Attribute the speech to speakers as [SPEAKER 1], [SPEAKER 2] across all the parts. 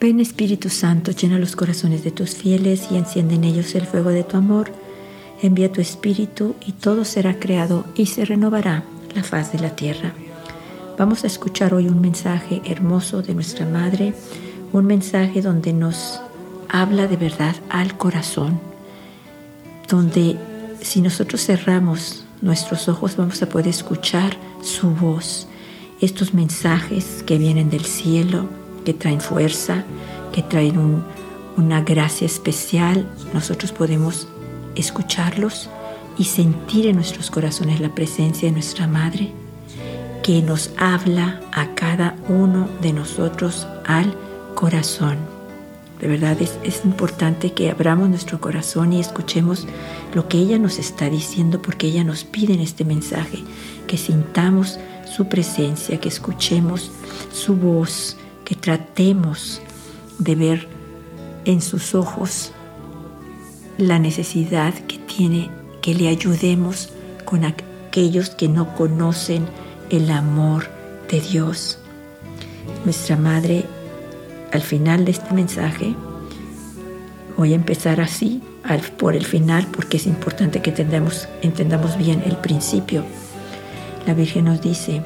[SPEAKER 1] Ven Espíritu Santo, llena los corazones de tus fieles y enciende en ellos el fuego de tu amor. Envía tu Espíritu y todo será creado y se renovará la faz de la tierra. Vamos a escuchar hoy un mensaje hermoso de nuestra Madre, un mensaje donde nos habla de verdad al corazón, donde si nosotros cerramos nuestros ojos vamos a poder escuchar su voz, estos mensajes que vienen del cielo, que traen fuerza, que traen una gracia especial, nosotros podemos escucharlos y sentir en nuestros corazones la presencia de nuestra Madre, que nos habla a cada uno de nosotros al corazón. De verdad es, es, importante que abramos nuestro corazón y escuchemos lo que ella nos está diciendo porque ella nos pide en este mensaje, que sintamos su presencia, que escuchemos su voz, que tratemos de ver en sus ojos la necesidad que tiene que le ayudemos con aquellos que no conocen el amor de Dios. Nuestra Madre, al final de este mensaje, voy a empezar así, por el final, porque es importante que entendamos, entendamos bien el principio. La Virgen nos dice,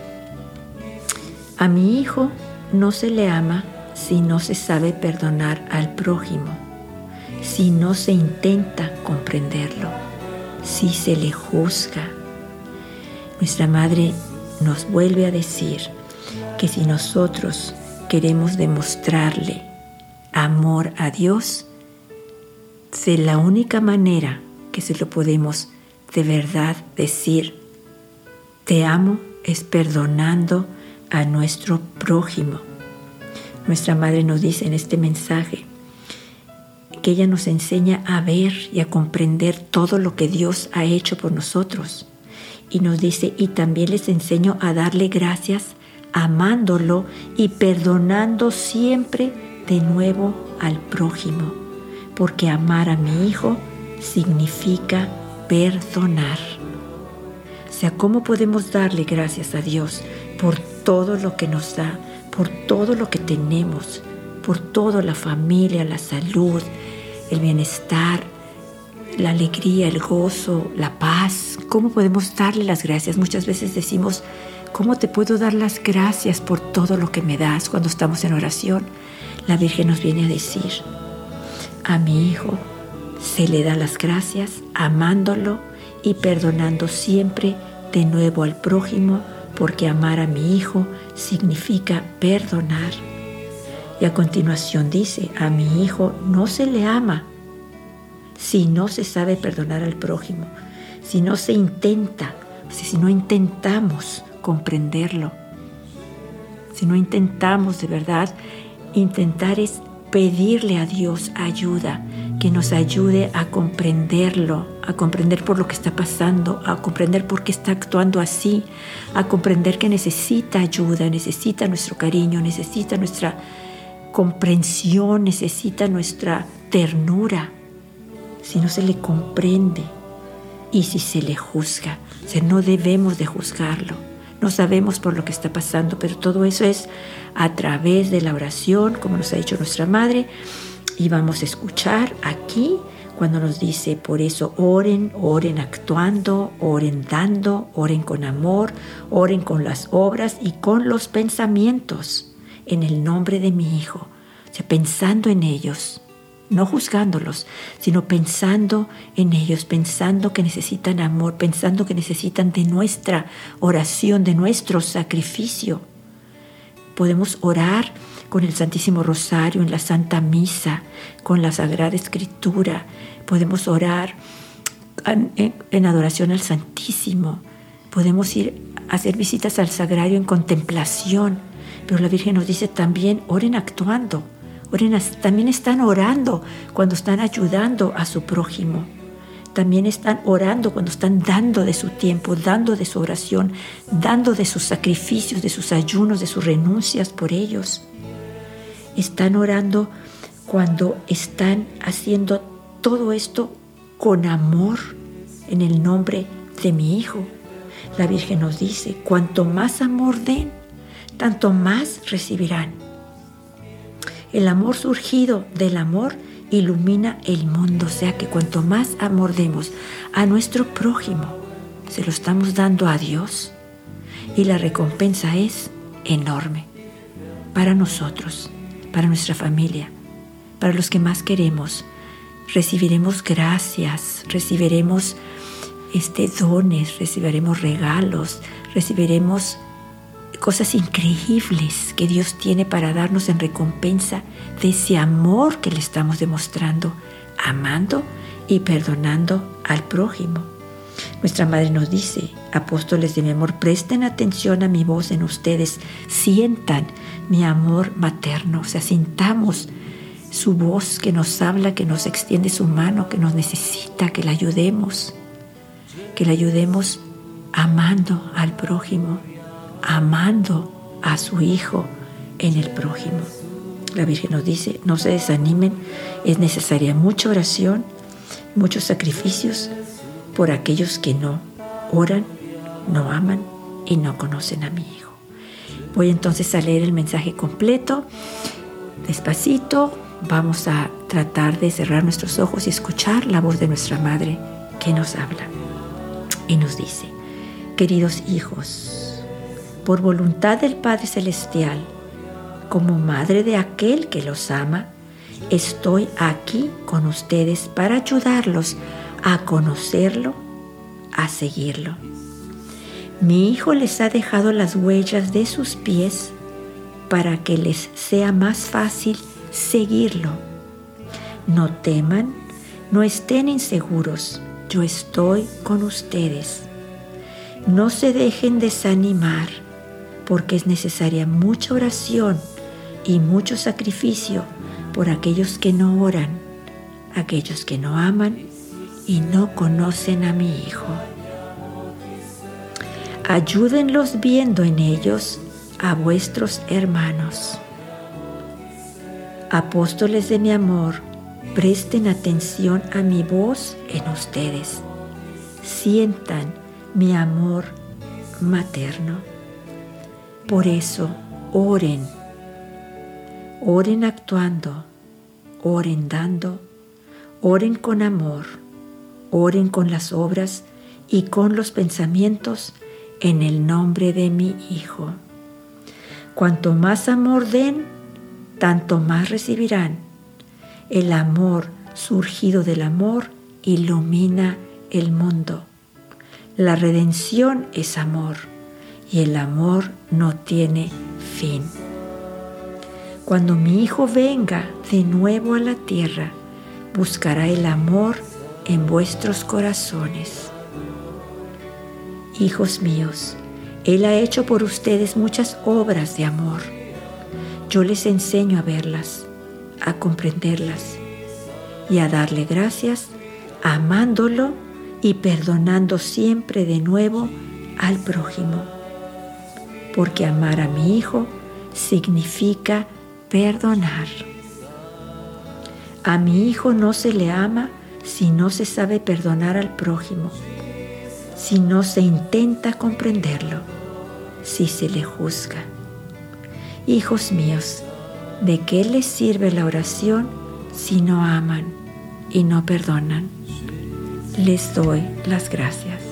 [SPEAKER 1] a mi hijo no se le ama si no se sabe perdonar al prójimo, si no se intenta comprenderlo, si se le juzga. Nuestra Madre nos vuelve a decir que si nosotros queremos demostrarle amor a Dios, de la única manera que se lo podemos de verdad decir, te amo, es perdonando a nuestro prójimo. Nuestra Madre nos dice en este mensaje que ella nos enseña a ver y a comprender todo lo que Dios ha hecho por nosotros. Y nos dice, y también les enseño a darle gracias amándolo y perdonando siempre de nuevo al prójimo, porque amar a mi hijo significa perdonar. O sea, ¿cómo podemos darle gracias a Dios por todo lo que nos da, por todo lo que tenemos, por toda la familia, la salud, el bienestar, la alegría, el gozo, la paz. ¿Cómo podemos darle las gracias? Muchas veces decimos, ¿cómo te puedo dar las gracias por todo lo que me das cuando estamos en oración? La Virgen nos viene a decir, a mi Hijo se le da las gracias amándolo y perdonando siempre de nuevo al prójimo porque amar a mi hijo significa perdonar. Y a continuación dice, a mi hijo no se le ama si no se sabe perdonar al prójimo, si no se intenta, si no intentamos comprenderlo, si no intentamos de verdad, intentar es pedirle a Dios ayuda, que nos ayude a comprenderlo, a comprender por lo que está pasando, a comprender por qué está actuando así, a comprender que necesita ayuda, necesita nuestro cariño, necesita nuestra comprensión, necesita nuestra ternura. Si no se le comprende y si se le juzga, o no debemos de juzgarlo. No sabemos por lo que está pasando, pero todo eso es a través de la oración, como nos ha dicho nuestra Madre, y vamos a escuchar aquí cuando nos dice, por eso oren, oren actuando, oren dando, oren con amor, oren con las obras y con los pensamientos en el nombre de mi Hijo, o sea, pensando en ellos, no juzgándolos, sino pensando en ellos, pensando que necesitan amor, pensando que necesitan de nuestra oración, de nuestro sacrificio. Podemos orar con el Santísimo Rosario en la Santa Misa, con la Sagrada Escritura. Podemos orar en, adoración al Santísimo. Podemos ir a hacer visitas al Sagrario en contemplación. Pero la Virgen nos dice también, oren actuando también están orando cuando están ayudando a su prójimo. También están orando cuando están dando de su tiempo, dando de su oración, dando de sus sacrificios, de sus ayunos, de sus renuncias por ellos. Están orando cuando están haciendo todo esto con amor en el nombre de mi Hijo. La Virgen nos dice, cuanto más amor den, tanto más recibirán. El amor surgido del amor ilumina el mundo, o sea que cuanto más amor demos a nuestro prójimo, se lo estamos dando a Dios y la recompensa es enorme para nosotros, para nuestra familia, para los que más queremos. Recibiremos gracias, recibiremos este, dones, recibiremos regalos, recibiremos cosas increíbles que Dios tiene para darnos en recompensa de ese amor que le estamos demostrando, amando y perdonando al prójimo. Nuestra madre nos dice, apóstoles de mi amor, presten atención a mi voz en ustedes, sientan mi amor materno, o sea, sintamos su voz que nos habla, que nos extiende su mano, que nos necesita, que la ayudemos, que la ayudemos amando al prójimo, amando a su hijo en el prójimo. La Virgen nos dice, no se desanimen, es necesaria mucha oración, muchos sacrificios por aquellos que no oran, no aman y no conocen a mi hijo. Voy entonces a leer el mensaje completo, despacito, vamos a tratar de cerrar nuestros ojos y escuchar la voz de nuestra Madre que nos habla y nos dice, queridos hijos, por voluntad del Padre Celestial, como madre de aquel que los ama, estoy aquí con ustedes para ayudarlos a conocerlo, a seguirlo. Mi Hijo les ha dejado las huellas de sus pies para que les sea más fácil seguirlo. No teman, no estén inseguros, yo estoy con ustedes. No se dejen desanimar porque es necesaria mucha oración y mucho sacrificio por aquellos que no oran, aquellos que no aman y no conocen a mi Hijo. Ayúdenlos viendo en ellos a vuestros hermanos. Apóstoles de mi amor, presten atención a mi voz en ustedes. Sientan mi amor materno. Por eso, oren. Oren actuando, oren dando, oren con amor, oren con las obras y con los pensamientos en el nombre de mi Hijo. Cuanto más amor den, tanto más recibirán. El amor surgido del amor ilumina el mundo. La redención es amor y el amor no tiene fin. Cuando mi Hijo venga de nuevo a la tierra, buscará el amor en vuestros corazones. Hijos míos, Él ha hecho por ustedes muchas obras de amor. Yo les enseño a verlas, a comprenderlas y a darle gracias, amándolo y perdonando siempre de nuevo al prójimo porque amar a mi hijo significa perdonar. A mi hijo no se le ama si no se sabe perdonar al prójimo, si no se intenta comprenderlo, si se le juzga. Hijos míos, ¿de qué les sirve la oración si no aman y no perdonan? Les doy las gracias.